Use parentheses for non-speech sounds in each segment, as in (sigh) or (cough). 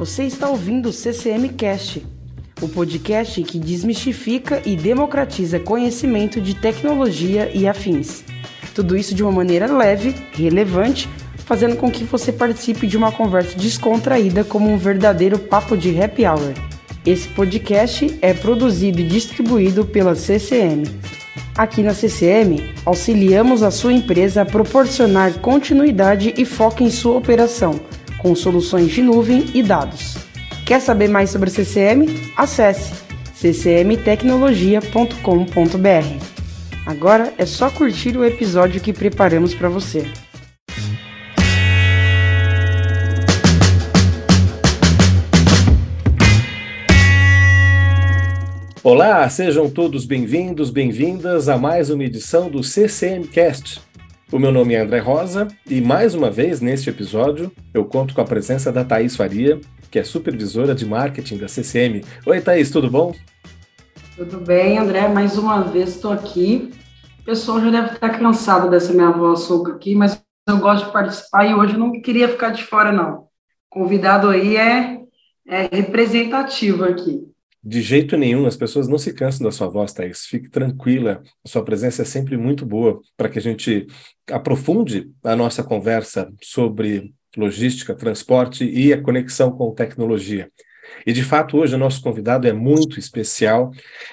Você está ouvindo o CCM Cast, o podcast que desmistifica e democratiza conhecimento de tecnologia e afins. Tudo isso de uma maneira leve, relevante, fazendo com que você participe de uma conversa descontraída como um verdadeiro papo de happy hour. Esse podcast é produzido e distribuído pela CCM. Aqui na CCM, auxiliamos a sua empresa a proporcionar continuidade e foco em sua operação com soluções de nuvem e dados. Quer saber mais sobre CCM? Acesse ccmtecnologia.com.br. Agora é só curtir o episódio que preparamos para você. Olá, sejam todos bem-vindos, bem-vindas a mais uma edição do CCMcast o meu nome é André Rosa e mais uma vez neste episódio eu conto com a presença da Thaís Faria, que é supervisora de marketing da CCM. Oi, Thaís, tudo bom? Tudo bem, André. Mais uma vez estou aqui. O pessoal já deve estar cansado dessa minha voz soca aqui, mas eu gosto de participar e hoje eu não queria ficar de fora, não. O convidado aí é, é representativo aqui. De jeito nenhum, as pessoas não se cansam da sua voz, Thaís. Fique tranquila, a sua presença é sempre muito boa para que a gente aprofunde a nossa conversa sobre logística, transporte e a conexão com tecnologia. E, de fato, hoje o nosso convidado é muito especial.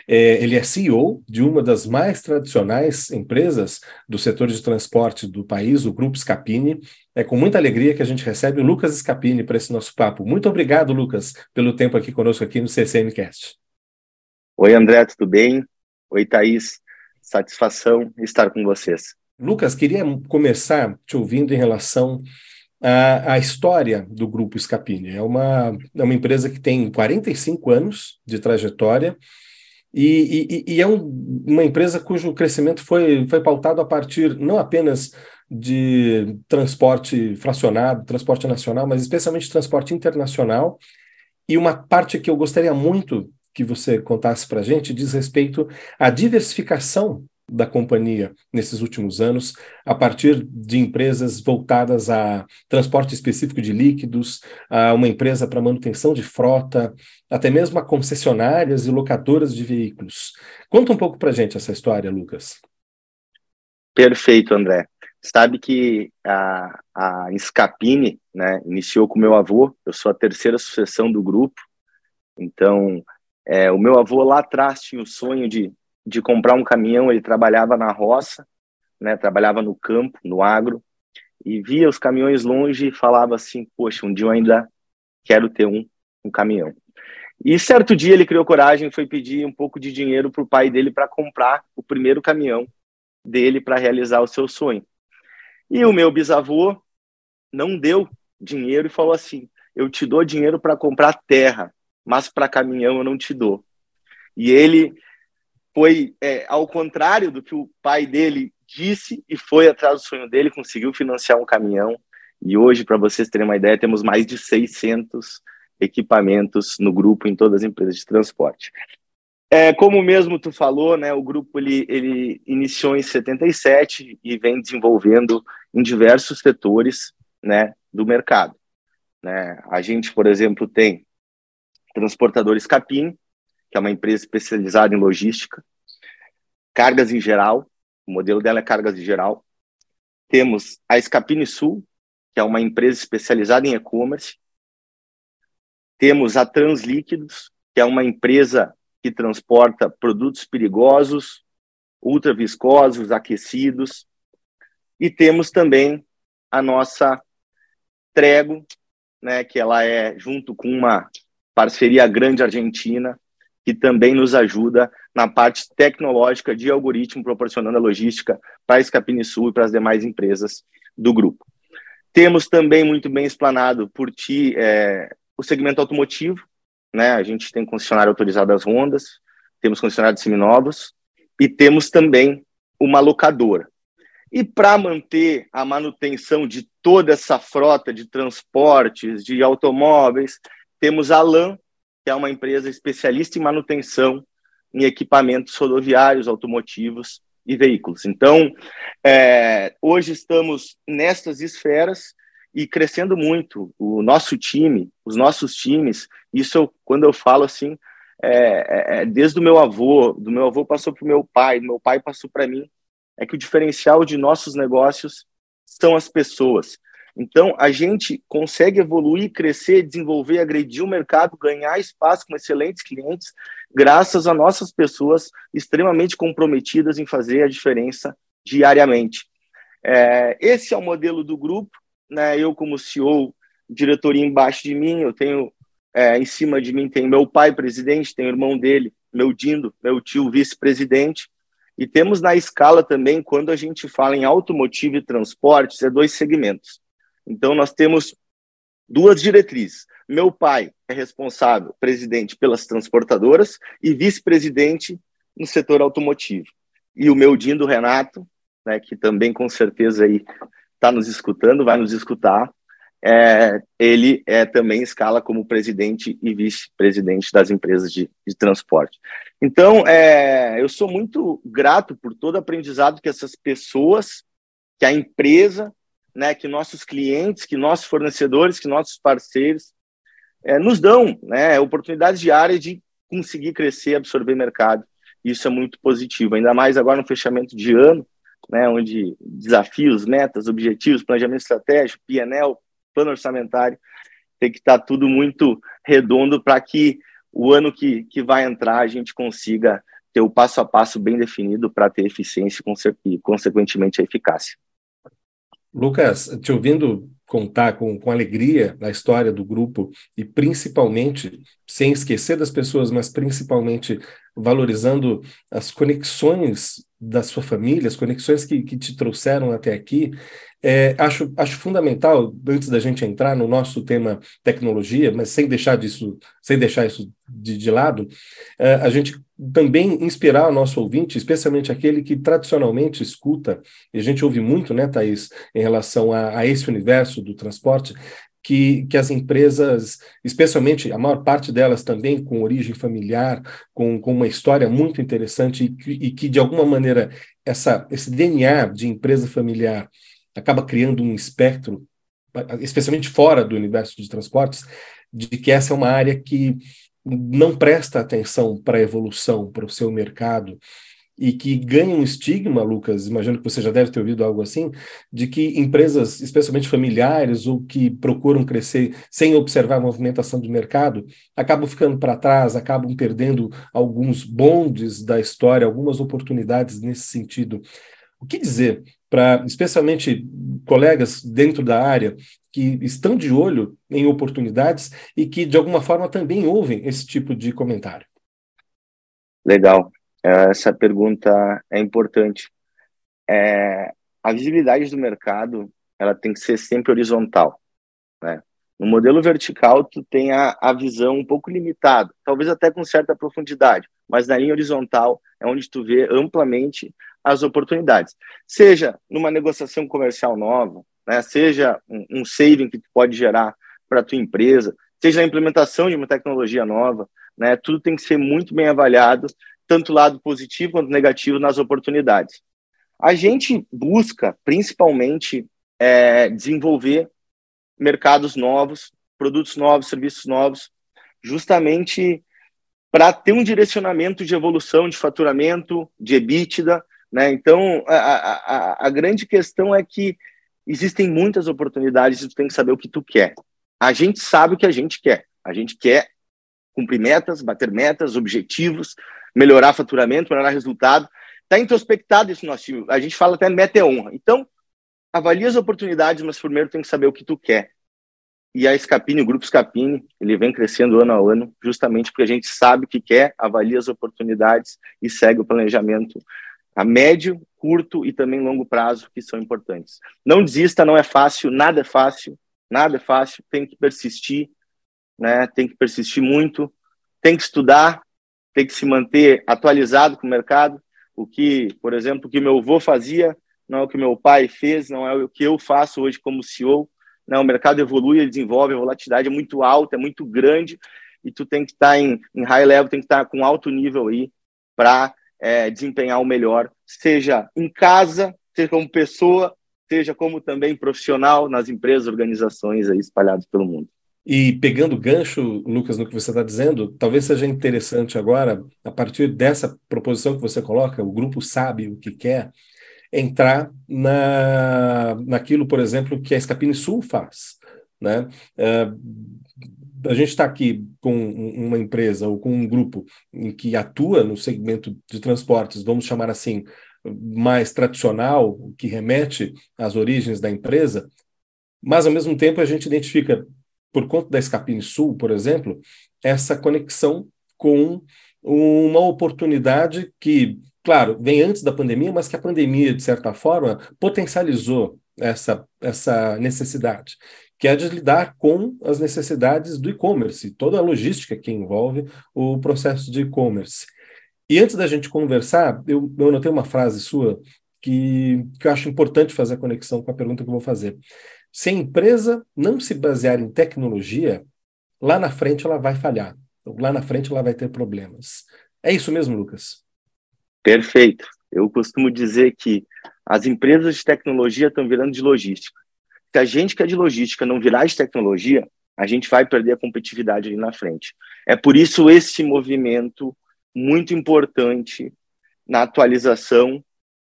É, ele é CEO de uma das mais tradicionais empresas do setor de transporte do país, o Grupo Scapini. É com muita alegria que a gente recebe o Lucas Scapini para esse nosso papo. Muito obrigado, Lucas, pelo tempo aqui conosco aqui no CCMcast. Oi, André, tudo bem? Oi, Thaís. Satisfação estar com vocês. Lucas, queria começar te ouvindo em relação a, a história do Grupo Scapini. É uma, é uma empresa que tem 45 anos de trajetória e, e, e é um, uma empresa cujo crescimento foi, foi pautado a partir não apenas de transporte fracionado, transporte nacional, mas especialmente transporte internacional. E uma parte que eu gostaria muito que você contasse para a gente diz respeito à diversificação da companhia nesses últimos anos, a partir de empresas voltadas a transporte específico de líquidos, a uma empresa para manutenção de frota, até mesmo a concessionárias e locadoras de veículos. Conta um pouco para gente essa história, Lucas. Perfeito, André. Sabe que a, a Scapini né, iniciou com meu avô, eu sou a terceira sucessão do grupo, então é, o meu avô lá atrás tinha o sonho de de comprar um caminhão, ele trabalhava na roça, né, trabalhava no campo, no agro, e via os caminhões longe e falava assim, poxa, um dia eu ainda quero ter um, um caminhão. E certo dia ele criou coragem foi pedir um pouco de dinheiro para o pai dele para comprar o primeiro caminhão dele para realizar o seu sonho. E o meu bisavô não deu dinheiro e falou assim: Eu te dou dinheiro para comprar terra, mas para caminhão eu não te dou. E ele foi é, ao contrário do que o pai dele disse e foi atrás do sonho dele, conseguiu financiar um caminhão. E hoje, para vocês terem uma ideia, temos mais de 600 equipamentos no grupo em todas as empresas de transporte. É, como mesmo tu falou, né, o grupo ele, ele iniciou em 77 e vem desenvolvendo em diversos setores né, do mercado. Né? A gente, por exemplo, tem transportadores Capim, que é uma empresa especializada em logística. Cargas em geral, o modelo dela é cargas em geral. Temos a Escapine Sul, que é uma empresa especializada em e-commerce. Temos a Translíquidos, que é uma empresa que transporta produtos perigosos, ultra viscosos, aquecidos. E temos também a nossa Trego, né, que ela é junto com uma parceria grande argentina, que também nos ajuda na parte tecnológica de algoritmo, proporcionando a logística para a Escapine Sul e para as demais empresas do grupo. Temos também muito bem explanado por ti é, o segmento automotivo, né? A gente tem concessionário autorizado das Hondas, temos concessionários seminovos e temos também uma locadora. E para manter a manutenção de toda essa frota de transportes, de automóveis, temos a LAN, que é uma empresa especialista em manutenção em equipamentos rodoviários, automotivos e veículos. Então, é, hoje estamos nestas esferas e crescendo muito. O nosso time, os nossos times, isso eu, quando eu falo assim, é, é, é desde o meu avô, do meu avô passou para o meu pai, do meu pai passou para mim, é que o diferencial de nossos negócios são as pessoas. Então, a gente consegue evoluir, crescer, desenvolver, agredir o mercado, ganhar espaço com excelentes clientes, graças a nossas pessoas extremamente comprometidas em fazer a diferença diariamente. É, esse é o modelo do grupo, né? Eu como CEO, diretoria embaixo de mim, eu tenho é, em cima de mim tem meu pai presidente, tem o irmão dele, meu Dindo, meu tio vice-presidente, e temos na escala também, quando a gente fala em automotivo e transportes, é dois segmentos. Então, nós temos duas diretrizes. Meu pai é responsável, presidente, pelas transportadoras e vice-presidente no setor automotivo. E o meu Dindo Renato, né, que também com certeza aí está nos escutando, vai nos escutar. É, ele é também escala como presidente e vice-presidente das empresas de, de transporte. Então, é, eu sou muito grato por todo o aprendizado que essas pessoas, que a empresa, né, que nossos clientes, que nossos fornecedores, que nossos parceiros é, nos dão né, oportunidades diárias de conseguir crescer, absorver mercado. Isso é muito positivo, ainda mais agora no fechamento de ano, né, onde desafios, metas, objetivos, planejamento estratégico, PNL, plano orçamentário, tem que estar tudo muito redondo para que o ano que, que vai entrar a gente consiga ter o passo a passo bem definido para ter eficiência e, consequentemente, a eficácia. Lucas, te ouvindo contar com, com alegria a história do grupo e principalmente, sem esquecer das pessoas, mas principalmente valorizando as conexões da sua família, as conexões que, que te trouxeram até aqui, é, acho, acho fundamental, antes da gente entrar no nosso tema tecnologia, mas sem deixar disso, sem deixar isso de, de lado, é, a gente também inspirar o nosso ouvinte, especialmente aquele que tradicionalmente escuta, e a gente ouve muito, né, Thaís, em relação a, a esse universo do transporte, que, que as empresas, especialmente a maior parte delas também com origem familiar, com, com uma história muito interessante e que, e que, de alguma maneira, essa, esse DNA de empresa familiar acaba criando um espectro, especialmente fora do universo de transportes, de que essa é uma área que não presta atenção para a evolução, para o seu mercado, e que ganha um estigma, Lucas, imagino que você já deve ter ouvido algo assim, de que empresas, especialmente familiares ou que procuram crescer sem observar a movimentação do mercado, acabam ficando para trás, acabam perdendo alguns bondes da história, algumas oportunidades nesse sentido. O que dizer para, especialmente, colegas dentro da área que estão de olho em oportunidades e que, de alguma forma, também ouvem esse tipo de comentário? Legal. Essa pergunta é importante. É, a visibilidade do mercado ela tem que ser sempre horizontal. Né? No modelo vertical, tu tem a, a visão um pouco limitada, talvez até com certa profundidade, mas na linha horizontal é onde tu vê amplamente as oportunidades. Seja numa negociação comercial nova, né? seja um, um saving que tu pode gerar para tua empresa, seja a implementação de uma tecnologia nova, né? tudo tem que ser muito bem avaliado tanto lado positivo quanto negativo nas oportunidades. A gente busca, principalmente, é, desenvolver mercados novos, produtos novos, serviços novos, justamente para ter um direcionamento de evolução de faturamento, de EBITDA. Né? Então, a, a, a grande questão é que existem muitas oportunidades e tu tem que saber o que tu quer. A gente sabe o que a gente quer. A gente quer cumprir metas, bater metas, objetivos, melhorar faturamento, melhorar resultado. Está introspectado isso no nosso time. A gente fala até meta é honra. Então, avalie as oportunidades, mas primeiro tem que saber o que tu quer. E a Scapini, o grupo Scapini, ele vem crescendo ano a ano, justamente porque a gente sabe o que quer, avalia as oportunidades e segue o planejamento a médio, curto e também longo prazo, que são importantes. Não desista, não é fácil, nada é fácil, nada é fácil, tem que persistir, né? Tem que persistir muito, tem que estudar, tem que se manter atualizado com o mercado. O que, por exemplo, o que meu avô fazia não é o que meu pai fez, não é o que eu faço hoje como CEO. Não, o mercado evolui, ele desenvolve, a volatilidade é muito alta, é muito grande, e tu tem que estar em, em high level, tem que estar com alto nível aí para é, desempenhar o melhor, seja em casa, seja como pessoa, seja como também profissional nas empresas, organizações aí espalhadas pelo mundo. E pegando gancho, Lucas, no que você está dizendo, talvez seja interessante agora, a partir dessa proposição que você coloca, o grupo sabe o que quer, entrar na, naquilo, por exemplo, que a Escapine Sul faz. Né? Uh, a gente está aqui com uma empresa ou com um grupo que atua no segmento de transportes, vamos chamar assim, mais tradicional, que remete às origens da empresa, mas ao mesmo tempo a gente identifica por conta da Escapine Sul, por exemplo, essa conexão com uma oportunidade que, claro, vem antes da pandemia, mas que a pandemia, de certa forma, potencializou essa, essa necessidade, que é de lidar com as necessidades do e-commerce, toda a logística que envolve o processo de e-commerce. E antes da gente conversar, eu, eu notei uma frase sua que, que eu acho importante fazer a conexão com a pergunta que eu vou fazer. Se a empresa não se basear em tecnologia, lá na frente ela vai falhar. Lá na frente ela vai ter problemas. É isso mesmo, Lucas? Perfeito. Eu costumo dizer que as empresas de tecnologia estão virando de logística. Se a gente que é de logística não virar de tecnologia, a gente vai perder a competitividade ali na frente. É por isso esse movimento muito importante na atualização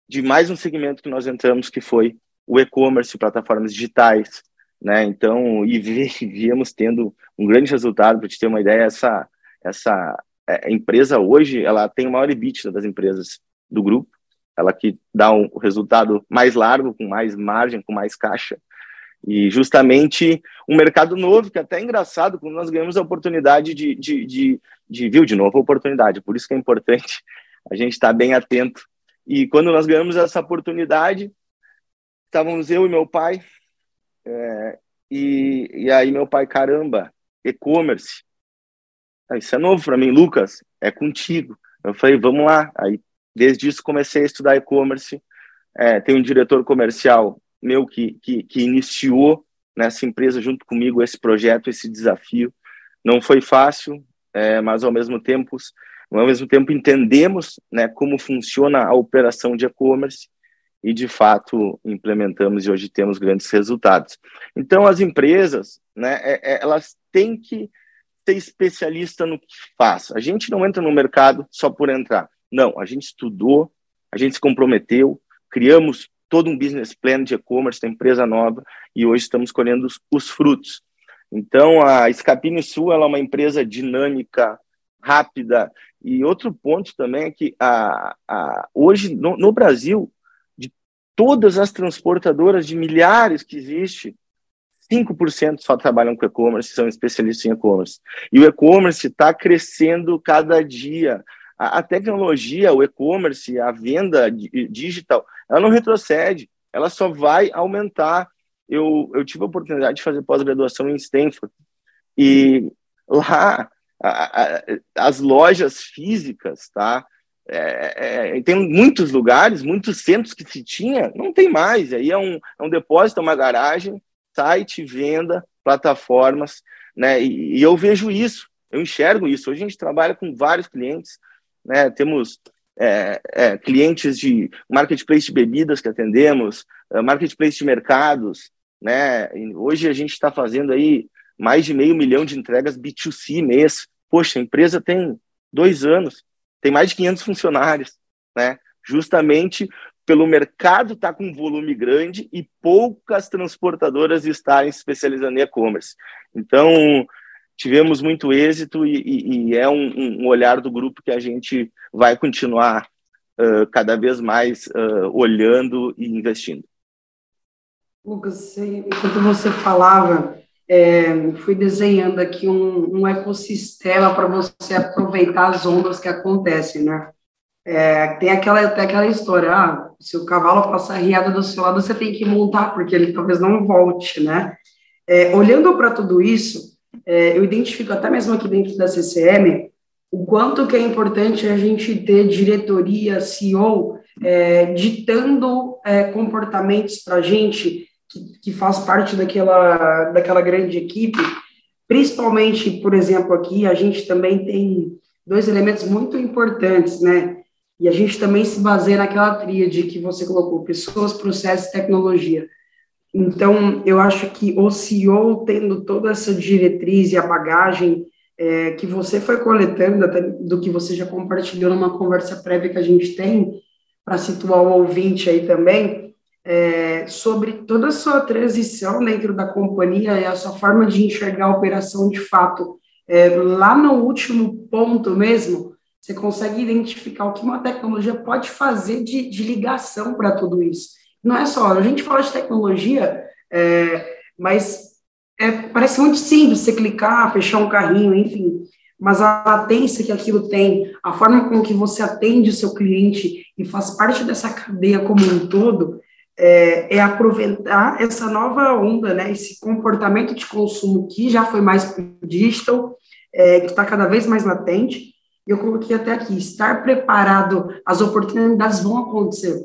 de mais um segmento que nós entramos, que foi o e-commerce, plataformas digitais, né? Então, e víamos (laughs) tendo um grande resultado, para te ter uma ideia, essa, essa é, empresa hoje, ela tem o maior EBITDA das empresas do grupo, ela que dá um resultado mais largo, com mais margem, com mais caixa, e justamente um mercado novo, que é até é engraçado, quando nós ganhamos a oportunidade de, de, de, de viu de novo a oportunidade, por isso que é importante (laughs) a gente estar bem atento. E quando nós ganhamos essa oportunidade, estávamos eu e meu pai, é, e, e aí meu pai, caramba, e-commerce, ah, isso é novo para mim, Lucas, é contigo. Eu falei, vamos lá. Aí, desde isso, comecei a estudar e-commerce. É, tem um diretor comercial meu que, que, que iniciou nessa empresa junto comigo esse projeto, esse desafio. Não foi fácil, é, mas ao mesmo tempo, ao mesmo tempo entendemos né, como funciona a operação de e-commerce e de fato implementamos e hoje temos grandes resultados. Então as empresas, né, é, é, elas têm que ser especialista no que faz. A gente não entra no mercado só por entrar. Não, a gente estudou, a gente se comprometeu, criamos todo um business plan de e-commerce da empresa nova e hoje estamos colhendo os, os frutos. Então a Escapine Sul é uma empresa dinâmica, rápida e outro ponto também é que a, a, hoje no, no Brasil todas as transportadoras de milhares que existe, 5% só trabalham com e-commerce, são especialistas em e-commerce. E o e-commerce está crescendo cada dia. A, a tecnologia, o e-commerce, a venda digital, ela não retrocede, ela só vai aumentar. Eu, eu tive a oportunidade de fazer pós-graduação em Stanford, e lá a, a, as lojas físicas, tá? É, é, tem muitos lugares, muitos centros que se tinha, não tem mais. Aí é um, é um depósito, é uma garagem, site, venda, plataformas, né? E, e, eu vejo isso, eu enxergo isso. Hoje a gente trabalha com vários clientes, né? Temos é, é clientes de marketplace de bebidas que atendemos, é, marketplace de mercados, né? E hoje a gente está fazendo aí mais de meio milhão de entregas B2C mês. Poxa, a empresa tem dois anos tem mais de 500 funcionários, né? Justamente pelo mercado estar tá com um volume grande e poucas transportadoras estarem se especializando em e-commerce. Então, tivemos muito êxito e, e, e é um, um, olhar do grupo que a gente vai continuar uh, cada vez mais uh, olhando e investindo. Lucas, enquanto você falava, é, fui desenhando aqui um, um ecossistema para você aproveitar as ondas que acontecem, né? É, tem, aquela, tem aquela história, ah, se o cavalo passar riado do seu lado, você tem que montar, porque ele talvez não volte, né? É, olhando para tudo isso, é, eu identifico até mesmo aqui dentro da CCM o quanto que é importante a gente ter diretoria, CEO, é, ditando é, comportamentos para a gente que, que faz parte daquela, daquela grande equipe, principalmente, por exemplo, aqui a gente também tem dois elementos muito importantes, né? E a gente também se baseia naquela tríade que você colocou, pessoas, processos e tecnologia. Então, eu acho que o CEO, tendo toda essa diretriz e a bagagem é, que você foi coletando, até do que você já compartilhou numa conversa prévia que a gente tem, para situar o ouvinte aí também, é, sobre toda a sua transição dentro da companhia e a sua forma de enxergar a operação de fato. É, lá no último ponto mesmo, você consegue identificar o que uma tecnologia pode fazer de, de ligação para tudo isso. Não é só, a gente fala de tecnologia, é, mas é, parece muito simples você clicar, fechar um carrinho, enfim, mas a latência que aquilo tem, a forma com que você atende o seu cliente e faz parte dessa cadeia como um todo, é, é aproveitar essa nova onda, né, esse comportamento de consumo que já foi mais digital, é, que está cada vez mais latente, eu coloquei até aqui, estar preparado, as oportunidades vão acontecer,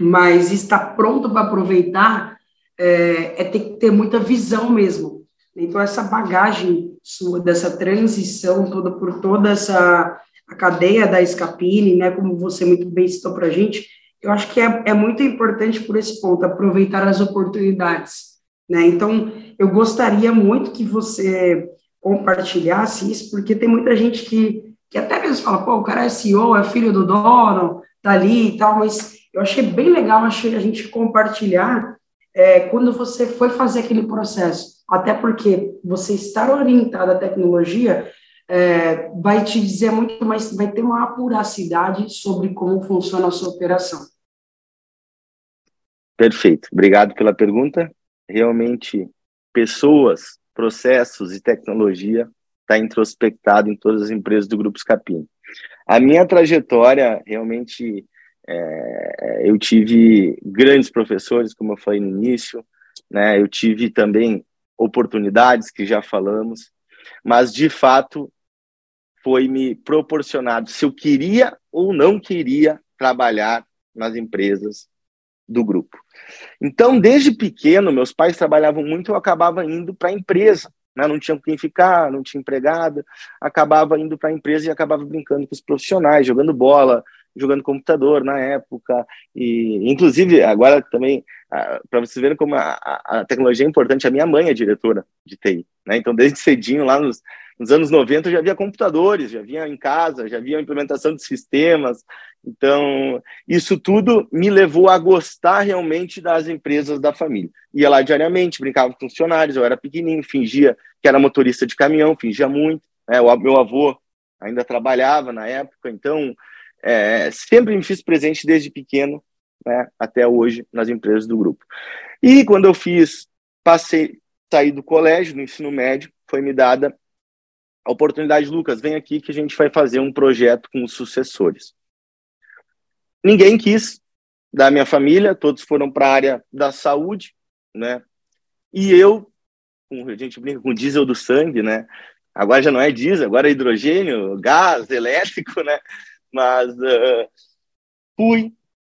mas estar pronto para aproveitar é, é, ter que ter muita visão mesmo. Então, essa bagagem sua, dessa transição toda por toda essa a cadeia da Escapine, né, como você muito bem citou para a gente, eu acho que é, é muito importante por esse ponto, aproveitar as oportunidades. Né? Então, eu gostaria muito que você compartilhasse isso, porque tem muita gente que que até vezes fala, pô, o cara é CEO, é filho do dono, tá ali e tal, mas eu achei bem legal achei a gente compartilhar é, quando você foi fazer aquele processo, até porque você estar orientado à tecnologia é, vai te dizer muito mais, vai ter uma apuracidade sobre como funciona a sua operação. Perfeito, obrigado pela pergunta. Realmente, pessoas, processos e tecnologia está introspectado em todas as empresas do Grupo Scapim. A minha trajetória, realmente, é, eu tive grandes professores, como eu falei no início, né? eu tive também oportunidades, que já falamos, mas, de fato, foi me proporcionado se eu queria ou não queria trabalhar nas empresas do grupo. Então, desde pequeno, meus pais trabalhavam muito, eu acabava indo para a empresa né? não tinha quem ficar, não tinha empregada, acabava indo para a empresa e acabava brincando com os profissionais, jogando bola, jogando computador na época, e inclusive agora também, para vocês verem como a, a, tecnologia é importante, a minha mãe é diretora de TI, né? então desde (laughs) cedinho, lá nos, nos anos 90, já havia computadores, já havia em casa, já havia implementação de sistemas, então, isso tudo me levou a gostar realmente das empresas da família. Ia lá diariamente, brincava com funcionários, eu era pequenininho, fingia que era motorista de caminhão, fingia muito. Né? O meu avô ainda trabalhava na época, então é, sempre me fiz presente desde pequeno né, até hoje nas empresas do grupo. E quando eu fiz, passei, saí do colégio, do ensino médio, foi me dada a oportunidade, Lucas, vem aqui que a gente vai fazer um projeto com os sucessores ninguém quis da minha família, todos foram para a área da saúde, né? E eu, a gente brinca com diesel do sangue, né? Agora já não é diesel, agora é hidrogênio, gás, elétrico, né? Mas uh, fui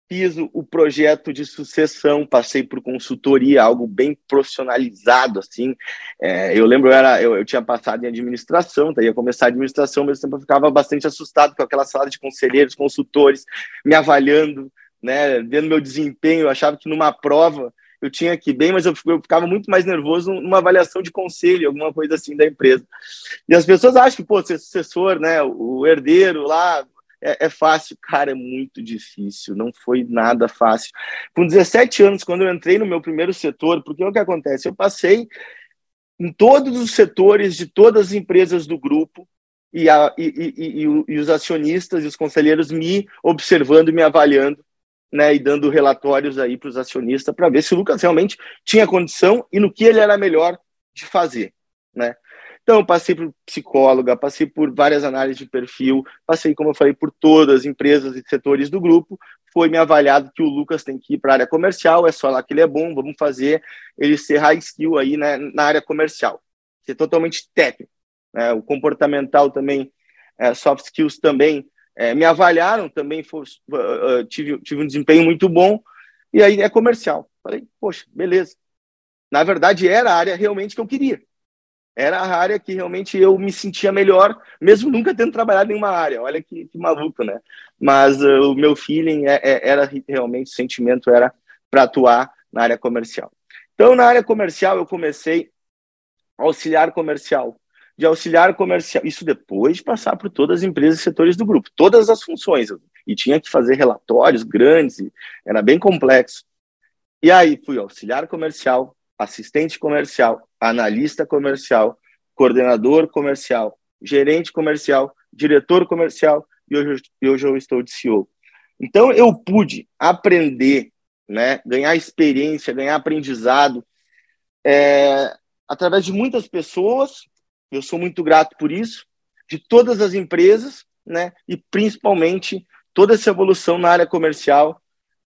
fiz o projeto de sucessão, passei por consultoria, algo bem profissionalizado, assim. É, eu lembro, eu, era, eu, eu, tinha passado em administração, tá? ia começar a administração, mas eu ficava bastante assustado com aquela sala de conselheiros, consultores, me avaliando, né, vendo meu desempenho, eu achava que numa prova eu tinha que ir bem, mas eu, eu ficava muito mais nervoso numa avaliação de conselho, alguma coisa assim da empresa. E as pessoas acham que, pô, ser sucessor, né, o herdeiro lá, é, é, fácil, (laughs) cara, é muito difícil, não foi nada fácil. Com 17 anos, quando eu entrei no meu primeiro setor, porque o que acontece? Eu passei em todos os setores de todas as empresas do grupo e, a, e, e, e, os acionistas e os conselheiros me observando me avaliando, né, e dando relatórios aí para os acionistas para ver se o Lucas realmente tinha condição e no que ele era melhor de fazer, né? Então, passei por psicóloga, passei por várias análises de perfil, passei, como eu falei, por todas as empresas e setores do grupo. Foi me avaliado que o Lucas tem que ir para a área comercial, é só lá que ele é bom, vamos fazer ele ser high skill aí né, na área comercial, ser totalmente técnico. Né? O comportamental também, é, soft skills também, é, me avaliaram, também foi, uh, tive, tive um desempenho muito bom, e aí é comercial. Falei, poxa, beleza. Na verdade, era a área realmente que eu queria era a área que realmente eu me sentia melhor, mesmo nunca tendo trabalhado em uma área. Olha que, que maluco, né? Mas uh, o meu feeling é, é, era realmente, o sentimento era para atuar na área comercial. Então, na área comercial, eu comecei auxiliar comercial. De auxiliar comercial, isso depois de passar por todas as empresas e setores do grupo, todas as funções. E tinha que fazer relatórios grandes, era bem complexo. E aí fui auxiliar comercial, assistente comercial, analista comercial, coordenador comercial, gerente comercial, diretor comercial e hoje, hoje eu estou de CEO. Então eu pude aprender, né, ganhar experiência, ganhar aprendizado é, através de muitas pessoas. Eu sou muito grato por isso, de todas as empresas, né, e principalmente toda essa evolução na área comercial,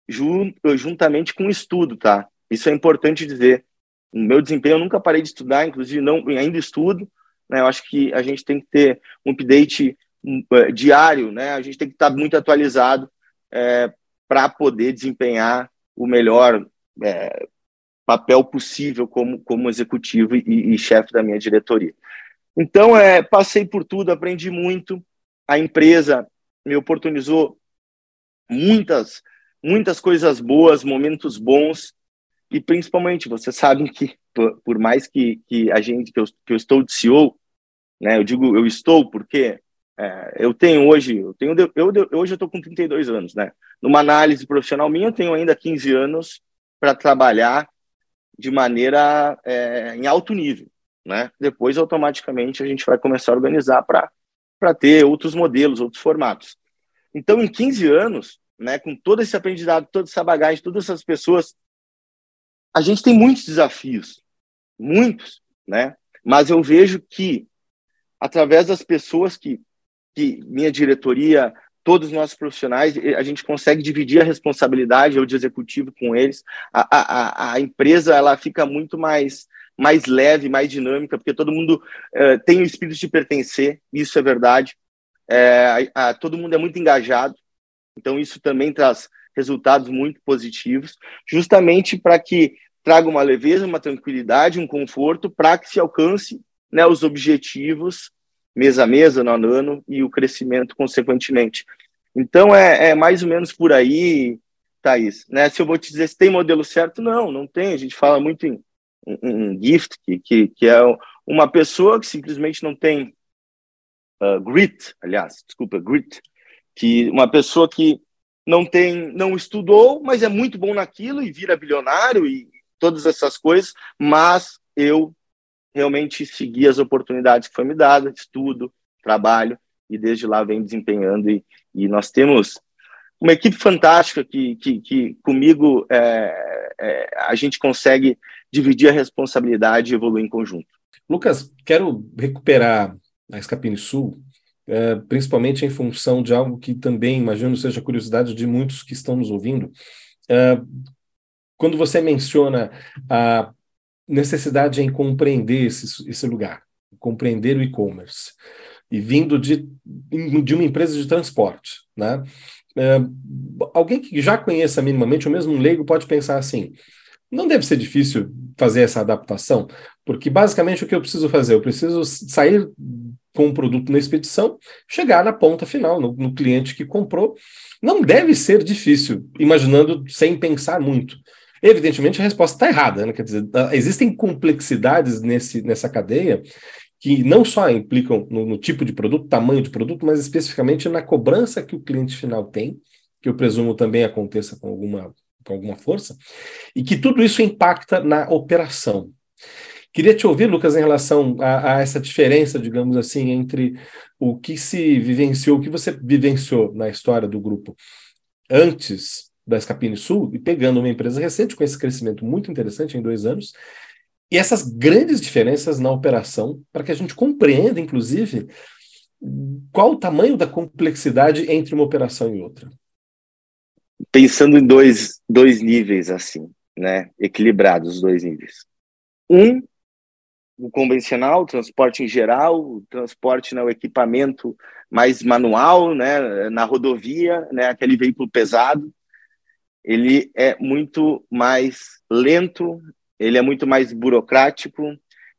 juntamente com o estudo, tá? Isso é importante dizer no meu desempenho eu nunca parei de estudar, inclusive não ainda estudo. Né? Eu acho que a gente tem que ter um update uh, diário, né? A gente tem que estar muito atualizado é, para poder desempenhar o melhor é, papel possível como, como executivo e, e chefe da minha diretoria. Então, é, passei por tudo, aprendi muito. A empresa me oportunizou muitas, muitas coisas boas, momentos bons e principalmente, vocês sabem que, por, mais que, que a gente, que eu, que eu estou de CEO, né, eu digo eu estou porque é, eu tenho hoje, eu tenho, eu, eu hoje eu estou com 32 anos, né? Numa análise profissional minha, eu tenho ainda 15 anos para trabalhar de maneira é, em alto nível, né? Depois, automaticamente, a gente vai começar a organizar para para ter outros modelos, outros formatos. Então, em 15 anos, né, com todo esse aprendizado, toda essa bagagem, todas essas pessoas a gente tem muitos desafios, muitos, né? Mas eu vejo que através das pessoas que, que minha diretoria, todos os nossos profissionais, a gente consegue dividir a responsabilidade, eu de executivo com eles. A, a, a empresa ela fica muito mais mais leve, mais dinâmica, porque todo mundo uh, tem o espírito de pertencer, isso é verdade. É, a, todo mundo é muito engajado, então isso também traz resultados muito positivos, justamente para que traga uma leveza, uma tranquilidade, um conforto para que se alcance né, os objetivos mês a mês, ano a ano e o crescimento consequentemente. Então é, é mais ou menos por aí, Thaís. Né? Se eu vou te dizer se tem modelo certo, não, não tem. A gente fala muito em, em, em gift, que, que, que é uma pessoa que simplesmente não tem uh, grit, aliás, desculpa, grit, que uma pessoa que não tem, não estudou, mas é muito bom naquilo e vira bilionário e todas essas coisas, mas eu realmente segui as oportunidades que foi me dada, estudo, trabalho e desde lá venho desempenhando e, e nós temos uma equipe fantástica que, que, que comigo é, é, a gente consegue dividir a responsabilidade e evoluir em conjunto. Lucas, quero recuperar a Escapine Sul é, principalmente em função de algo que também, imagino, seja curiosidade de muitos que estão nos ouvindo. É, quando você menciona a necessidade em compreender esse, esse lugar, compreender o e-commerce, e vindo de, de uma empresa de transporte, né? É, alguém que já conheça minimamente, ou mesmo um leigo, pode pensar assim: não deve ser difícil fazer essa adaptação, porque basicamente o que eu preciso fazer? Eu preciso sair com o produto na expedição, chegar na ponta final, no, no cliente que comprou. Não deve ser difícil, imaginando sem pensar muito. Evidentemente, a resposta está errada, né? quer dizer, ah, existem complexidades nesse, nessa cadeia que não só implicam no, no, tipo de produto, tamanho de produto, mas especificamente na cobrança que o cliente final tem, que eu presumo também aconteça com alguma, com alguma força, e que tudo isso impacta na operação. Queria te ouvir, Lucas, em relação a, a, essa diferença, digamos assim, entre o que se vivenciou, o que você vivenciou na história do grupo antes da Escapine Sul e pegando uma empresa recente com esse crescimento muito interessante em dois anos e essas grandes diferenças na operação para que a gente compreenda, inclusive, qual o tamanho da complexidade entre uma operação e outra. Pensando em dois, dois níveis assim, né, equilibrados os dois níveis. Um o convencional, o transporte em geral, o transporte, né, o equipamento mais manual, né, na rodovia, né, aquele veículo pesado, ele é muito mais lento, ele é muito mais burocrático,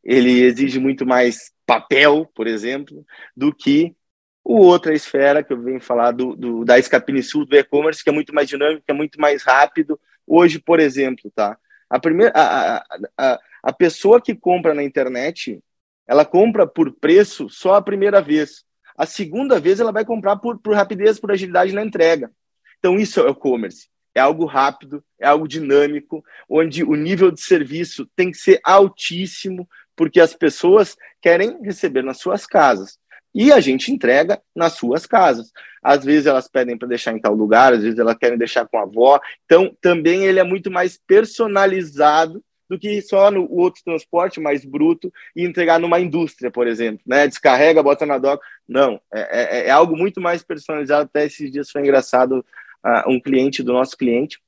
ele exige muito mais papel, por exemplo, do que o outra esfera que eu venho falar do, do da Escapine Sul do e-commerce, que é muito mais dinâmico, que é muito mais rápido. Hoje, por exemplo, tá? A primeira a, a, a pessoa que compra na internet, ela compra por preço só a primeira vez. A segunda vez ela vai comprar por, por rapidez, por agilidade na entrega. Então isso é o e-commerce. É algo rápido, é algo dinâmico, onde o nível de serviço tem que ser altíssimo, porque as pessoas querem receber nas suas casas. E a gente entrega nas suas casas. Às vezes elas pedem para deixar em tal lugar, às vezes elas querem deixar com a avó. Então, também ele é muito mais personalizado do que só no outro transporte mais bruto e entregar numa indústria, por exemplo, né? Descarrega, bota na doca. Não, é, é, é algo muito mais personalizado. Até esses dias foi engraçado, uh, um cliente do nosso cliente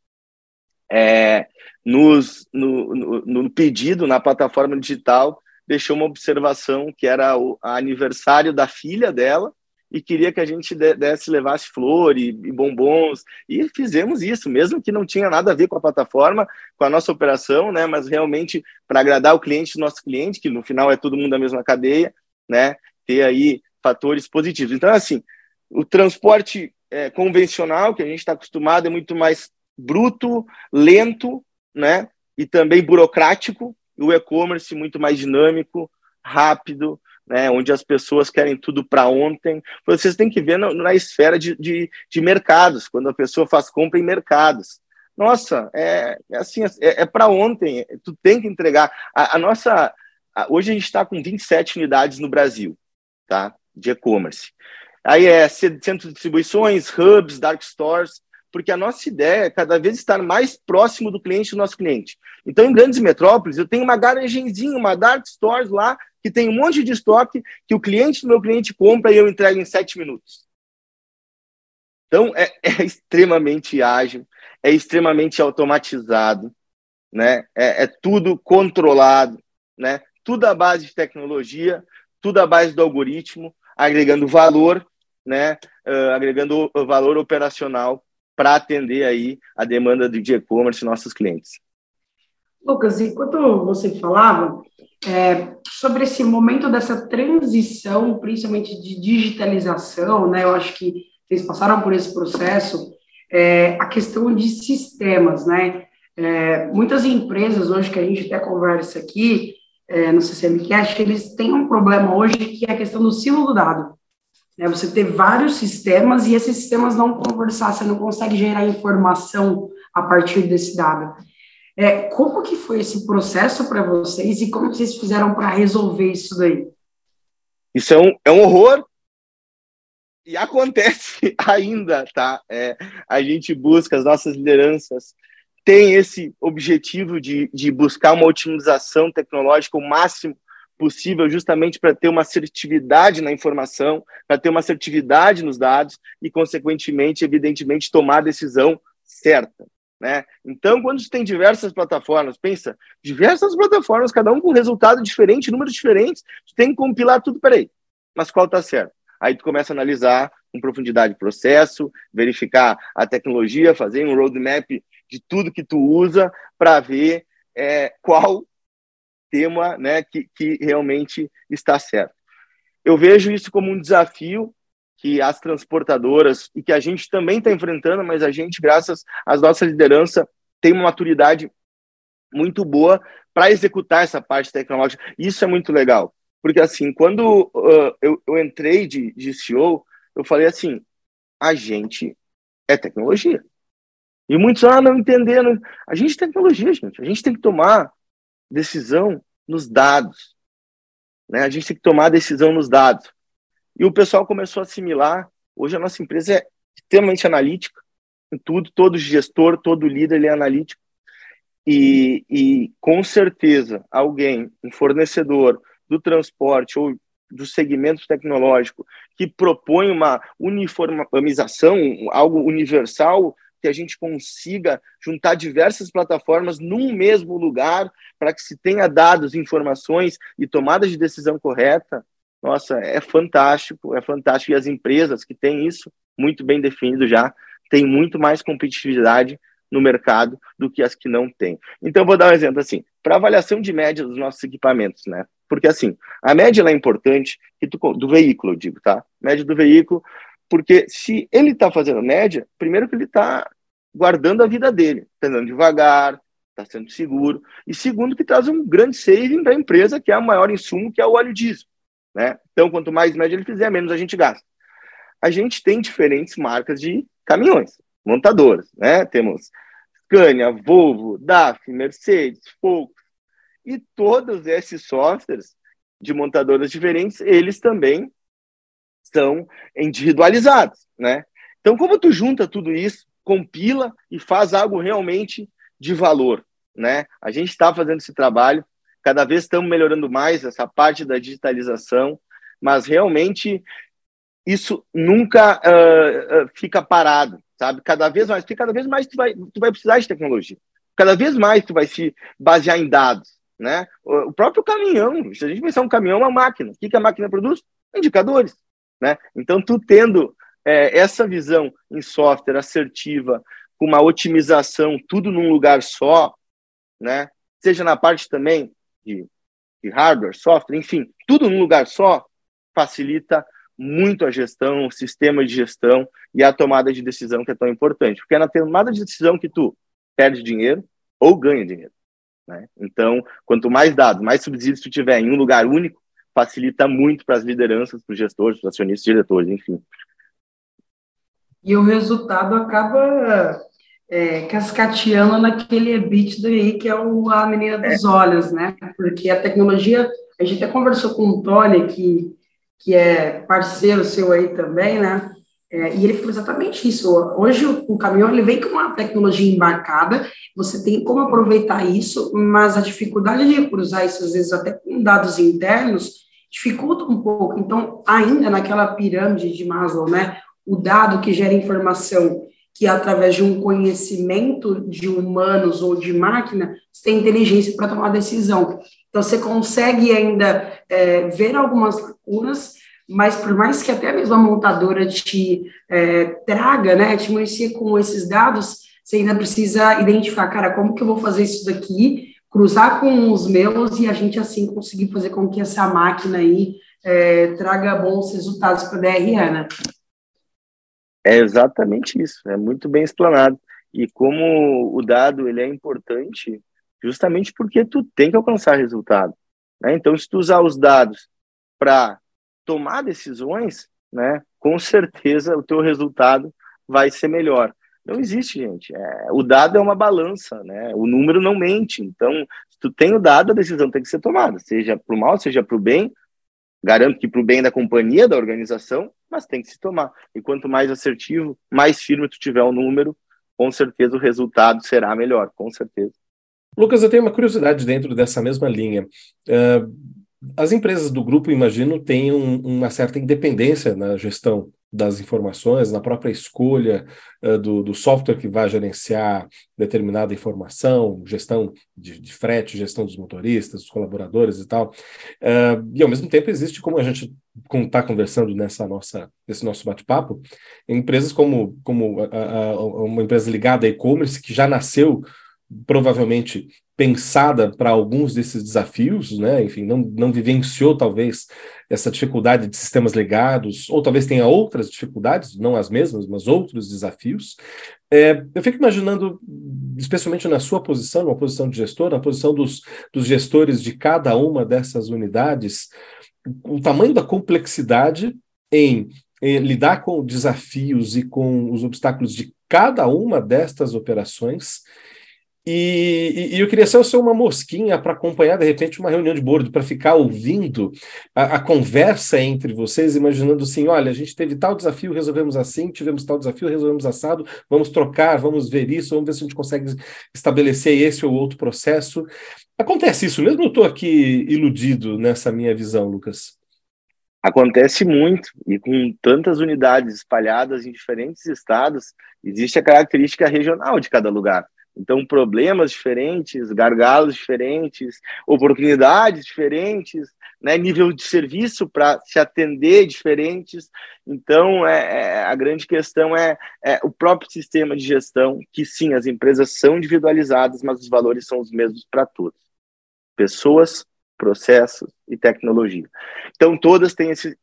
é, nos, no, no, no, pedido na plataforma digital deixou uma observação que era o aniversário da filha dela e queria que a gente desse, levasse flor e, e, bombons, e fizemos isso, mesmo que não tinha nada a ver com a plataforma, com a nossa operação, né, mas realmente para agradar o cliente, nosso cliente, que no final é todo mundo da mesma cadeia, né, ter aí fatores positivos. Então, assim, o transporte é, convencional, que a gente está acostumado, é muito mais bruto, lento, né, e também burocrático, o e-commerce muito mais dinâmico, rápido, né, onde as pessoas querem tudo para ontem. Vocês têm que ver na, na esfera de, de, de, mercados, quando a pessoa faz compra em mercados. Nossa, é, é assim, é, é para ontem, tu tem que entregar. A, a nossa, a, hoje a gente está com 27 unidades no Brasil, tá, de e-commerce. Aí é centro de distribuições, hubs, dark stores, porque a nossa ideia é cada vez estar mais próximo do cliente do nosso cliente. Então, em grandes metrópoles, eu tenho uma garagenzinha, uma dark stores lá, que tem um monte de estoque que o cliente do meu cliente compra e eu entrego em sete minutos. Então, é, (laughs) é extremamente ágil, é extremamente automatizado, né? É, é, tudo controlado, né? Tudo à base de tecnologia, tudo à base do algoritmo, agregando valor, né? Uh, agregando valor operacional para atender aí a demanda de e-commerce nossos clientes. Lucas, enquanto você falava é, sobre esse momento dessa transição, principalmente de digitalização, né? Eu acho que vocês passaram por esse processo, é, a questão de sistemas, né? É, muitas empresas hoje que a gente até conversa aqui é, no CCMcast, eles têm um problema hoje que é a questão do silo do dado. Né? Você ter vários sistemas e esses sistemas não conversar, você não consegue gerar informação a partir desse dado. É, como que foi esse processo para vocês e como vocês fizeram para resolver isso daí? Isso é um, é um horror e acontece (laughs) ainda, tá? É, a gente busca, as nossas lideranças têm esse objetivo de, de buscar uma otimização tecnológica o máximo possível justamente para ter uma assertividade na informação, para ter uma assertividade nos dados e, consequentemente, evidentemente, tomar a decisão certa. Né? Então, quando você tem diversas plataformas, pensa, diversas plataformas, cada um com resultado diferente, números diferentes, você tem que compilar tudo, peraí, mas qual está certo? Aí tu começa a analisar com profundidade o processo, verificar a tecnologia, fazer um roadmap de tudo que tu usa para ver é, qual tema né, que, que realmente está certo. Eu vejo isso como um desafio que as transportadoras e que a gente também está enfrentando, mas a gente, graças à nossa liderança, tem uma maturidade muito boa para executar essa parte tecnológica. Isso é muito legal, porque assim, quando uh, eu, eu, entrei de, de CEO, eu falei assim, a gente é tecnologia. E muitos, ah, não entenderam. A gente é tecnologia, gente. A gente tem que tomar decisão nos dados. Né? A gente tem que tomar decisão nos dados. E o pessoal começou a assimilar. Hoje a nossa empresa é extremamente analítica em tudo. Todo gestor, todo líder, ele é analítico. E, e com certeza alguém, um fornecedor do transporte ou do segmento tecnológico que propõe uma uniformização, algo universal que a gente consiga juntar diversas plataformas num mesmo lugar para que se tenha dados, informações e tomadas de decisão correta. Nossa, é fantástico, é fantástico. E as empresas que têm isso muito bem definido já têm muito mais competitividade no mercado do que as que não têm. Então, vou dar um exemplo assim: para avaliação de média dos nossos equipamentos, né? Porque assim, a média é importante tu, do veículo, eu digo, tá? Média do veículo, porque se ele está fazendo média, primeiro que ele está guardando a vida dele, está andando devagar, está sendo seguro, e segundo que traz um grande saving para a empresa, que é o maior insumo, que é o óleo diesel. Né? Então, quanto mais média ele fizer, menos a gente gasta. A gente tem diferentes marcas de caminhões, montadoras, né? Temos Scania, Volvo, DAF, Mercedes, Focus, e todos esses softwares de montadoras diferentes, eles também são individualizados, né? Então, como tu junta tudo isso, compila e faz algo realmente de valor, né? A gente está fazendo esse trabalho, cada vez estamos melhorando mais essa parte da digitalização, mas realmente isso nunca uh, fica parado, sabe? Cada vez mais, porque cada vez mais tu vai, tu vai precisar de tecnologia. Cada vez mais tu vai se basear em dados, né? O próprio caminhão, se a gente pensar um caminhão, uma máquina. O que, que a máquina produz? Indicadores, né? Então, tu tendo é, essa visão em software assertiva, com uma otimização, tudo num lugar só, né? Seja na parte também de, de hardware, software, enfim, tudo num lugar só, facilita muito a gestão, o sistema de gestão e a tomada de decisão que é tão importante. Porque é na tomada de decisão que tu perde dinheiro ou ganha dinheiro. Né? Então, quanto mais dados, mais subsídios tu tiver em um lugar único, facilita muito para as lideranças, para os gestores, para os acionistas, diretores, enfim. E o resultado acaba é, cascateando naquele EBITDA aí que é o, a menina dos é. olhos, né? Porque a tecnologia, a gente até conversou com o Tony, que, que é parceiro seu aí também, né? É, e ele falou exatamente isso. Hoje o, o, caminhão ele vem com uma tecnologia embarcada, você tem como aproveitar isso, mas a dificuldade de cruzar isso, às vezes até com dados internos, dificulta um pouco. Então, ainda naquela pirâmide de Maslow, né, o dado que gera informação, que através de um conhecimento de humanos ou de máquina, você tem inteligência para tomar decisão. Então, você consegue ainda é, ver algumas lacunas, mas por mais que até mesmo a montadora te é, traga, né, te municie com esses dados, você ainda precisa identificar, cara, como que eu vou fazer isso daqui, cruzar com os meus e a gente assim conseguir fazer com que essa máquina aí é, traga bons resultados para a DRE, né? É exatamente isso, é muito bem explanado. E como o dado ele é importante, justamente porque tu tem que alcançar resultado. Né? Então, se tu usar os dados para tomar decisões, né, com certeza o teu resultado vai ser melhor. Não existe, gente. É, o dado é uma balança, né? O número não mente. Então, se tu tem o dado, a decisão tem que ser tomada, seja para o mal, seja para o bem. Garanto que para o bem da companhia, da organização, mas tem que se tomar. E quanto mais assertivo, mais firme tu tiver o número, com certeza o resultado será melhor, com certeza. Lucas, eu tenho uma curiosidade dentro dessa mesma linha. Uh, as empresas do grupo, imagino, têm um, uma certa independência na gestão das informações, na própria escolha uh, do, do, software que vai gerenciar determinada informação, gestão de, de, frete, gestão dos motoristas, dos colaboradores e tal. Uh, e ao mesmo tempo existe, como a gente está conversando nessa nossa, nesse nosso bate-papo, empresas como, como a, a, uma empresa ligada a e-commerce que já nasceu provavelmente pensada para alguns desses desafios, né? Enfim, não, não vivenciou talvez essa dificuldade de sistemas legados, ou talvez tenha outras dificuldades, não as mesmas, mas outros desafios. É, eu fico imaginando, especialmente na sua posição, na posição de gestor, na posição dos, dos gestores de cada uma dessas unidades, o tamanho da complexidade em, em lidar com desafios e com os obstáculos de cada uma destas operações e, e, eu queria ser uma mosquinha para acompanhar, de repente, uma reunião de bordo, para ficar ouvindo a, a, conversa entre vocês, imaginando assim: olha, a gente teve tal desafio, resolvemos assim, tivemos tal desafio, resolvemos assado, vamos trocar, vamos ver isso, vamos ver se a gente consegue estabelecer esse ou outro processo. Acontece isso mesmo? Eu estou aqui iludido nessa minha visão, Lucas? Acontece muito, e com tantas unidades espalhadas em diferentes estados, existe a característica regional de cada lugar. Então, problemas diferentes, gargalos diferentes, oportunidades diferentes, né, nível de serviço para se atender diferentes. Então, é, é, a grande questão é, é, o próprio sistema de gestão, que sim, as empresas são individualizadas, mas os valores são os mesmos para todos. Pessoas, processos e tecnologia. Então, todas têm esse,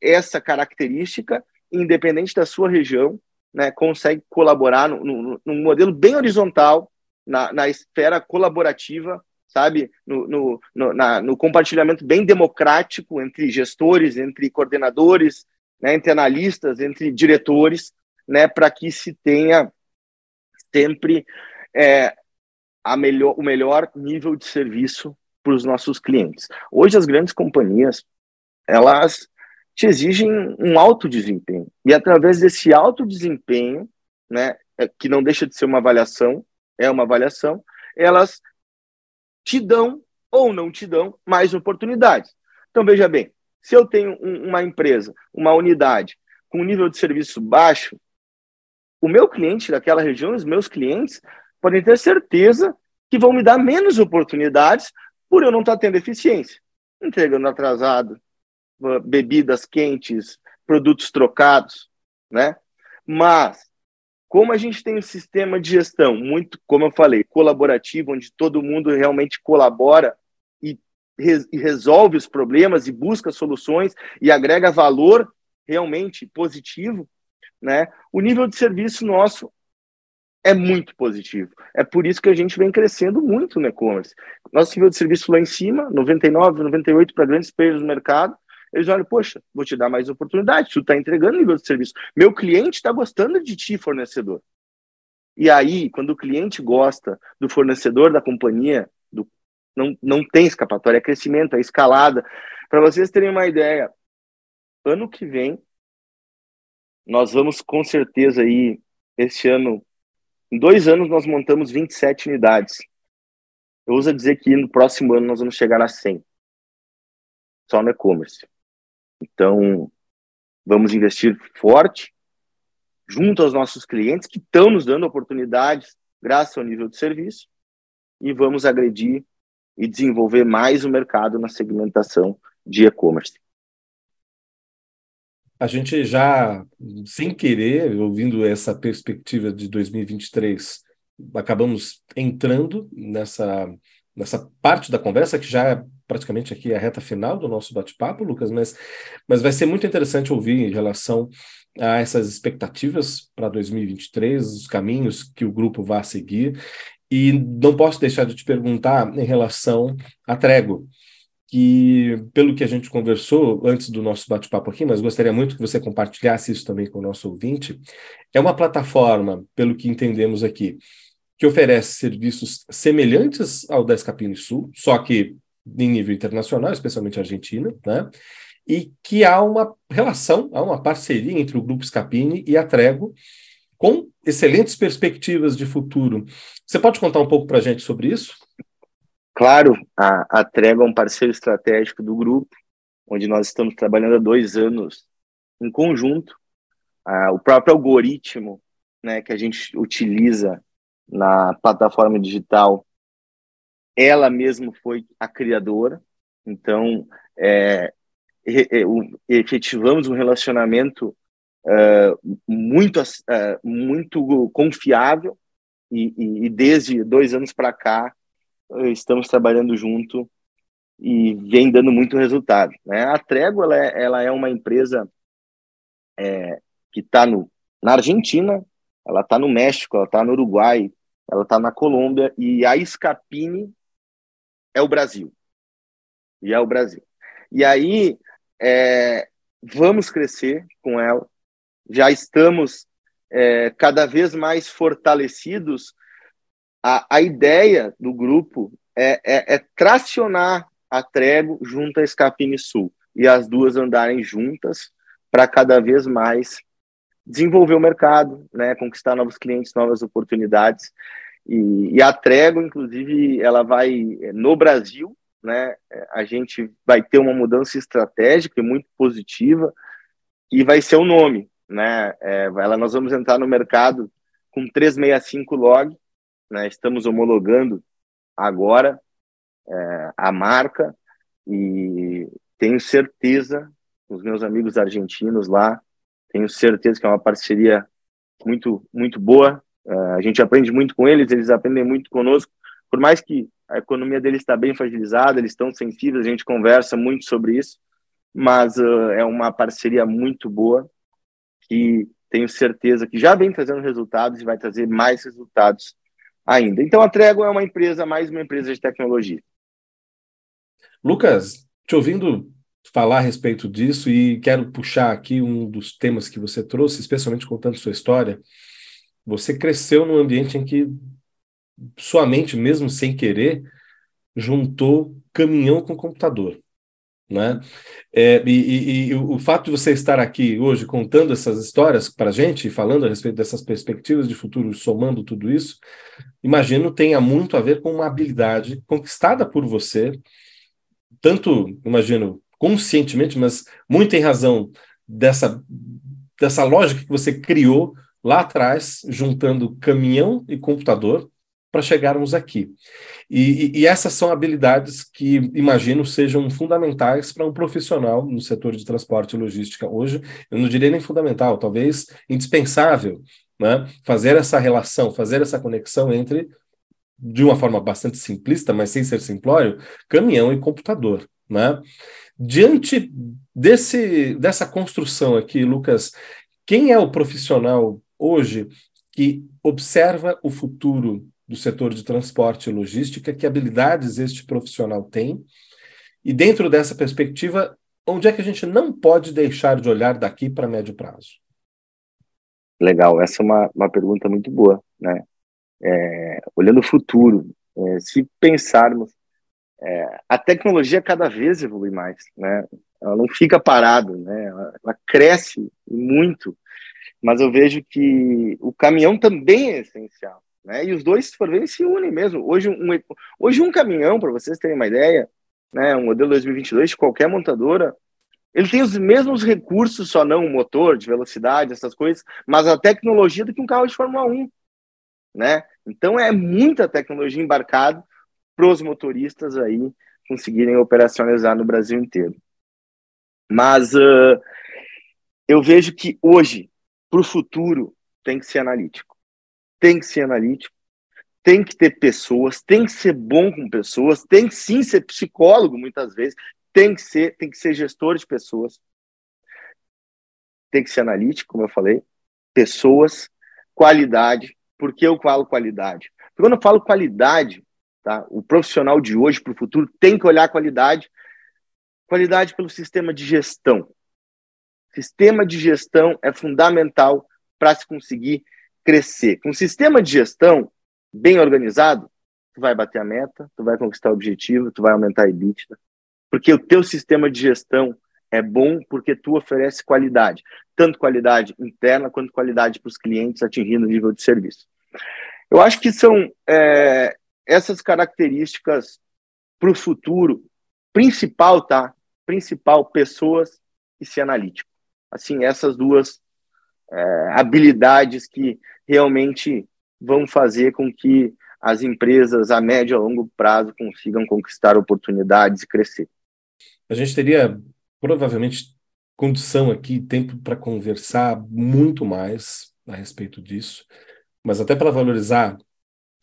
essa característica, independente da sua região, né, consegue colaborar no, no, num modelo bem horizontal, na, na esfera colaborativa, sabe, no, no, no, na, no compartilhamento bem democrático entre gestores, entre coordenadores, né, entre analistas, entre diretores, né, para que se tenha sempre é, a melhor, o melhor nível de serviço para os nossos clientes. Hoje as grandes companhias elas te exigem um alto desempenho e através desse alto desempenho, né, é, que não deixa de ser uma avaliação, é uma avaliação, elas te dão ou não te dão mais oportunidades. Então veja bem, se eu tenho um, uma empresa, uma unidade com um nível de serviço baixo, o meu cliente daquela região, os meus clientes, podem ter certeza que vão me dar menos oportunidades por eu não estar tendo eficiência. Entregando atrasado, bebidas quentes, produtos trocados, né? Mas, como a gente tem um sistema de gestão muito, como eu falei, colaborativo, onde todo mundo realmente colabora e, e resolve os problemas e busca soluções e agrega valor realmente positivo, né? O nível de serviço nosso é muito positivo. É por isso que a gente vem crescendo muito no e-commerce. Nosso nível de serviço lá em cima, 99, 98 para grandes players do mercado, eles olham, poxa, vou te dar mais oportunidade, tu está entregando nível de serviço. Meu cliente está gostando de ti, fornecedor. E aí, quando o cliente gosta do fornecedor da companhia, do, não, não tem escapatória, é crescimento, é escalada. Para vocês terem uma ideia, ano que vem, nós vamos com certeza aí, este ano, em dois anos nós montamos 27 unidades. Eu uso dizer que no próximo ano nós vamos chegar a 100. Só no e-commerce. Então, vamos investir forte junto aos nossos clientes que estão nos dando oportunidades graças ao nível de serviço e vamos agredir e desenvolver mais o mercado na segmentação de e-commerce. A gente já, sem querer, ouvindo essa perspectiva de 2023, acabamos entrando nessa, nessa parte da conversa, que já é praticamente aqui a reta final do nosso bate-papo, Lucas, mas, mas vai ser muito interessante ouvir em relação a essas expectativas para 2023, os caminhos que o grupo vai seguir. E não posso deixar de te perguntar em relação à Trego que, pelo que a gente conversou antes do nosso bate-papo aqui, mas gostaria muito que você compartilhasse isso também com o nosso ouvinte, é uma plataforma, pelo que entendemos aqui, que oferece serviços semelhantes ao da Escapine Sul, só que em nível internacional, especialmente Argentina, né? E que há uma relação, há uma parceria entre o Grupo Scapini e a Trego, com excelentes perspectivas de futuro. Você pode contar um pouco para a gente sobre isso? Claro, a, a Trego é um parceiro estratégico do grupo, onde nós estamos trabalhando há dois anos em conjunto. O próprio algoritmo né, que a gente utiliza na plataforma digital, ela mesma foi a criadora. Então, é, efetivamos um relacionamento uh, muito, uh, muito confiável e, e, e desde dois anos para cá estamos trabalhando junto e vem dando muito resultado. Né? A Trégua ela é, ela é uma empresa é, que está na Argentina, ela está no México, ela está no Uruguai, ela está na Colômbia e a Escapine é o Brasil. E é o Brasil. E aí é, vamos crescer com ela. Já estamos é, cada vez mais fortalecidos a, a ideia do grupo é, é, é tracionar a Trego junto à Escapine Sul e as duas andarem juntas para cada vez mais desenvolver o mercado, né, conquistar novos clientes, novas oportunidades. E, e, a Trego, inclusive, ela vai no Brasil, né, a gente vai ter uma mudança estratégica muito positiva e vai ser o nome, né, é, ela, nós vamos entrar no mercado com 365 log, né? Estamos homologando agora é, a marca e tenho certeza, os meus amigos argentinos lá, tenho certeza que é uma parceria muito, muito boa. Uh, a gente aprende muito com eles, eles aprendem muito conosco. Por mais que a economia deles está bem fragilizada, eles estão sensíveis, a gente conversa muito sobre isso, mas uh, é uma parceria muito boa que tenho certeza que já vem trazendo resultados e vai trazer mais resultados ainda. Então a Trégua é uma empresa, mais uma empresa de tecnologia. Lucas, te ouvindo falar a respeito disso e quero puxar aqui um dos temas que você trouxe, especialmente contando sua história. Você cresceu num ambiente em que sua mente, mesmo sem querer, juntou caminhão com computador. Né? É, e, e, e, o fato de você estar aqui hoje contando essas histórias para a gente, falando a respeito dessas perspectivas de futuro, somando tudo isso, imagino tenha muito a ver com uma habilidade conquistada por você, tanto, imagino, conscientemente, mas muito em razão dessa, dessa lógica que você criou lá atrás, juntando caminhão e computador, para chegarmos aqui. E, e, e, essas são habilidades que imagino sejam fundamentais para um profissional no setor de transporte e logística hoje. Eu não diria nem fundamental, talvez indispensável, né? fazer essa relação, fazer essa conexão entre, de uma forma bastante simplista, mas sem ser simplório, caminhão e computador. Né? Diante desse, dessa construção aqui, Lucas, quem é o profissional hoje que observa o futuro do setor de transporte e logística, que habilidades este profissional tem, e dentro dessa perspectiva, onde é que a gente não pode deixar de olhar daqui para médio prazo? Legal, essa é uma, uma pergunta muito boa, né? É, olhando o futuro, é, se pensarmos, é, a tecnologia cada vez evolui mais, né? Ela não fica parada, né? Ela, ela cresce muito, mas eu vejo que o caminhão também é essencial. Né? E os dois, se for ver, se unem mesmo. Hoje um, hoje um caminhão, para vocês terem uma ideia, né, um modelo 2022 de qualquer montadora, ele tem os mesmos recursos, só não o motor de velocidade, essas coisas, mas a tecnologia do que um carro de Fórmula 1. Né? Então é muita tecnologia embarcada para os motoristas aí conseguirem operacionalizar no Brasil inteiro. Mas uh, eu vejo que hoje, para o futuro, tem que ser analítico tem que ser analítico, tem que ter pessoas, tem que ser bom com pessoas, tem que sim ser psicólogo muitas vezes, tem que ser, tem que ser gestor de pessoas, tem que ser analítico, como eu falei, pessoas, qualidade. Por que eu falo qualidade? Porque quando eu falo qualidade, tá? O profissional de hoje para o futuro tem que olhar qualidade, qualidade pelo sistema de gestão. Sistema de gestão é fundamental para se conseguir crescer. Com um sistema de gestão bem organizado, tu vai bater a meta, tu vai conquistar o objetivo, tu vai aumentar a EBITDA, porque o teu sistema de gestão é bom porque tu oferece qualidade, tanto qualidade interna quanto qualidade para os clientes atingindo o nível de serviço. Eu acho que são é, essas características para o futuro principal, tá? Principal pessoas e ser analítico. Assim, essas duas é, habilidades que realmente vão fazer com que as empresas a médio e longo prazo consigam conquistar oportunidades e crescer. A gente teria provavelmente condição aqui, tempo para conversar muito mais a respeito disso, mas até para valorizar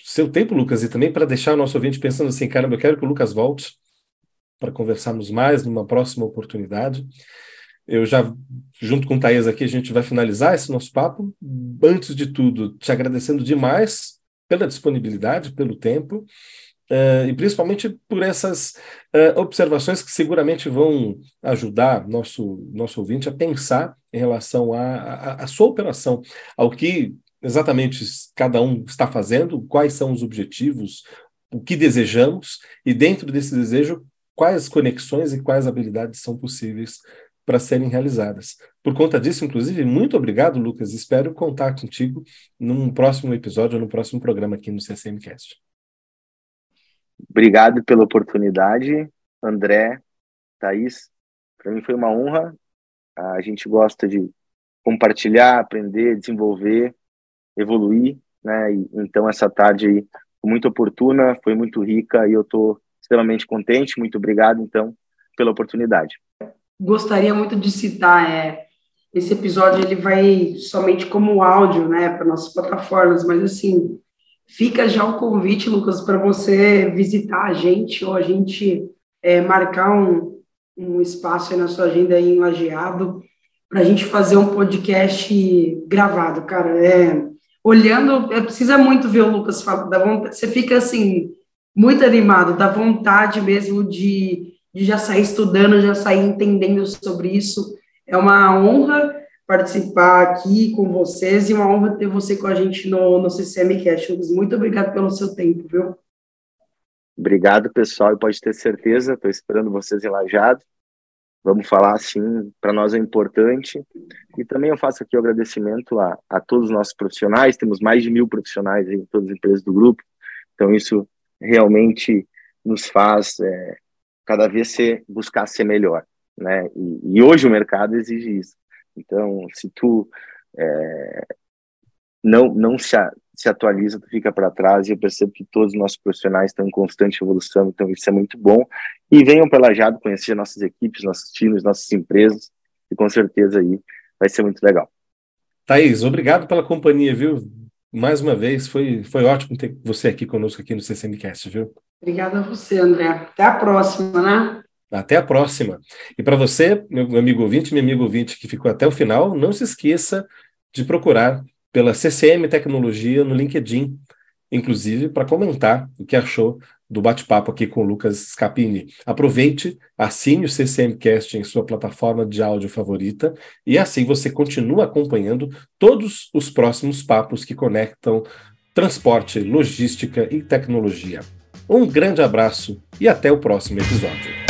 seu tempo, Lucas, e também para deixar o nosso ouvinte pensando assim, caramba, eu quero que o Lucas volte para conversarmos mais numa próxima oportunidade. Eu já, junto com o Thaís aqui, a gente vai finalizar esse nosso papo. Antes de tudo, te agradecendo demais pela disponibilidade, pelo tempo, uh, e principalmente por essas uh, observações que seguramente vão ajudar nosso, nosso ouvinte a pensar em relação à sua operação, ao que exatamente cada um está fazendo, quais são os objetivos, o que desejamos, e dentro desse desejo, quais conexões e quais habilidades são possíveis para serem realizadas. Por conta disso, inclusive, muito obrigado, Lucas. Espero contar contigo num próximo episódio ou no próximo programa aqui no CCMcast. Obrigado pela oportunidade, André, Thaís. Para mim foi uma honra. A gente gosta de compartilhar, aprender, desenvolver, evoluir, né? E, então essa tarde aí foi muito oportuna, foi muito rica e eu estou extremamente contente. Muito obrigado, então, pela oportunidade gostaria muito de citar é esse episódio ele vai somente como áudio, né, para nossas plataformas, mas assim Fica já o convite, Lucas, para você visitar a gente ou a gente é, marcar um, um espaço na sua agenda aí em Lajeado para a gente fazer um podcast gravado, cara. É, olhando, é, precisa muito ver o Lucas falar, dá vontade, você fica assim, muito animado, dá vontade mesmo de, de já sair estudando, já sair entendendo sobre isso. É uma honra participar aqui com vocês e uma honra ter você com a gente no, no CCM Cash. Muito obrigado pelo seu tempo, viu? Obrigado, pessoal, e pode ter certeza, estou esperando vocês relajados. Vamos falar assim, para nós é importante. E também eu faço aqui o agradecimento a, a todos os nossos profissionais, temos mais de mil profissionais em todas as empresas do grupo, então isso realmente nos faz é, cada vez ser, buscar ser melhor. Né? E, e hoje o mercado exige isso. Então, se tu é, não, não se, se atualiza, tu fica para trás, e eu percebo que todos os nossos profissionais estão em constante evolução, então isso é muito bom. E venham pela Jado conhecer nossas equipes, nossos times, nossas empresas, e com certeza aí vai ser muito legal. Thaís, obrigado pela companhia, viu? Mais uma vez, foi, foi ótimo ter você aqui conosco aqui no CCMcast, viu? Obrigada a você, André. Até a próxima, né? Até a próxima. E para você, meu amigo ouvinte, meu amigo ouvinte que ficou até o final, não se esqueça de procurar pela CCM Tecnologia no LinkedIn, inclusive para comentar o que achou do bate-papo aqui com o Lucas Scapini. Aproveite, assine o CCMcast em sua plataforma de áudio favorita e assim você continua acompanhando todos os próximos papos que conectam transporte, logística e tecnologia. Um grande abraço e até o próximo episódio.